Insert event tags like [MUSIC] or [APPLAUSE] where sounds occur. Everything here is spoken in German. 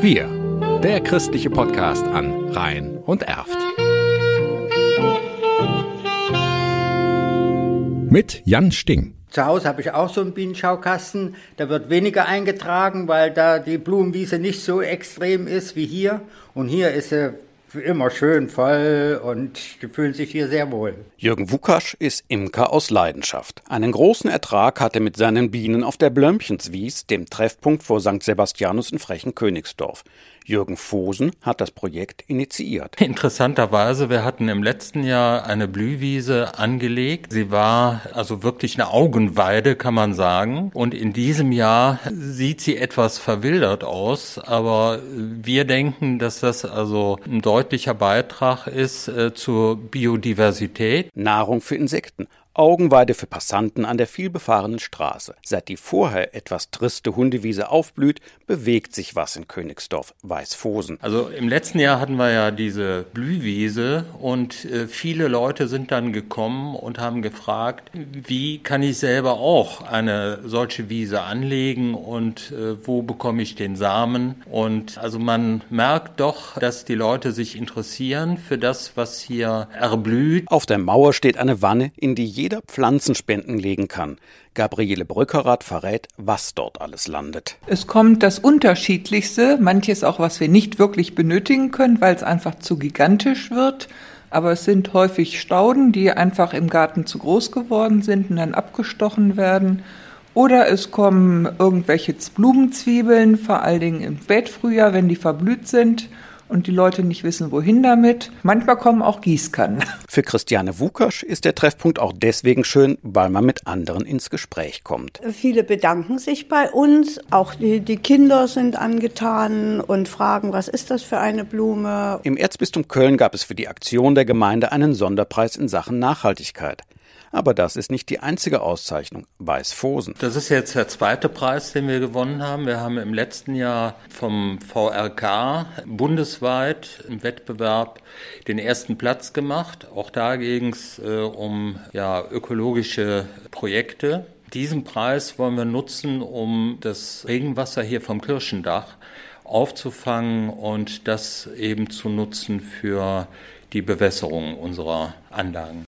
Wir, der christliche Podcast an Rhein und Erft. Mit Jan Sting. Zu Hause habe ich auch so einen Bienenschaukasten. Da wird weniger eingetragen, weil da die Blumenwiese nicht so extrem ist wie hier. Und hier ist sie immer schön voll und die fühlen sich hier sehr wohl. Jürgen Wukasch ist Imker aus Leidenschaft. Einen großen Ertrag hat er mit seinen Bienen auf der Blömchenswies, dem Treffpunkt vor St. Sebastianus in Frechen-Königsdorf. Jürgen Fosen hat das Projekt initiiert. Interessanterweise, wir hatten im letzten Jahr eine Blühwiese angelegt. Sie war also wirklich eine Augenweide, kann man sagen. Und in diesem Jahr sieht sie etwas verwildert aus. Aber wir denken, dass das also ein deutlicher Beitrag ist äh, zur Biodiversität. Nahrung für Insekten. Augenweide für Passanten an der vielbefahrenen Straße. Seit die vorher etwas triste Hundewiese aufblüht, bewegt sich was in Königsdorf, Weißfosen. Also im letzten Jahr hatten wir ja diese Blühwiese und äh, viele Leute sind dann gekommen und haben gefragt, wie kann ich selber auch eine solche Wiese anlegen und äh, wo bekomme ich den Samen? Und also man merkt doch, dass die Leute sich interessieren für das, was hier erblüht. Auf der Mauer steht eine Wanne, in die jeder jeder Pflanzenspenden legen kann. Gabriele Brückerath verrät, was dort alles landet. Es kommt das Unterschiedlichste, manches auch, was wir nicht wirklich benötigen können, weil es einfach zu gigantisch wird. Aber es sind häufig Stauden, die einfach im Garten zu groß geworden sind und dann abgestochen werden. Oder es kommen irgendwelche Blumenzwiebeln, vor allen Dingen im Spätfrühjahr, wenn die verblüht sind und die Leute nicht wissen, wohin damit. Manchmal kommen auch Gießkannen. [LAUGHS] Für Christiane Wukasch ist der Treffpunkt auch deswegen schön, weil man mit anderen ins Gespräch kommt. Viele bedanken sich bei uns, auch die, die Kinder sind angetan und fragen, was ist das für eine Blume. Im Erzbistum Köln gab es für die Aktion der Gemeinde einen Sonderpreis in Sachen Nachhaltigkeit. Aber das ist nicht die einzige Auszeichnung. Weißfosen. Das ist jetzt der zweite Preis, den wir gewonnen haben. Wir haben im letzten Jahr vom VRK bundesweit im Wettbewerb den ersten Platz gemacht. Auch da ging es äh, um ja, ökologische Projekte. Diesen Preis wollen wir nutzen, um das Regenwasser hier vom Kirchendach aufzufangen und das eben zu nutzen für die Bewässerung unserer Anlagen.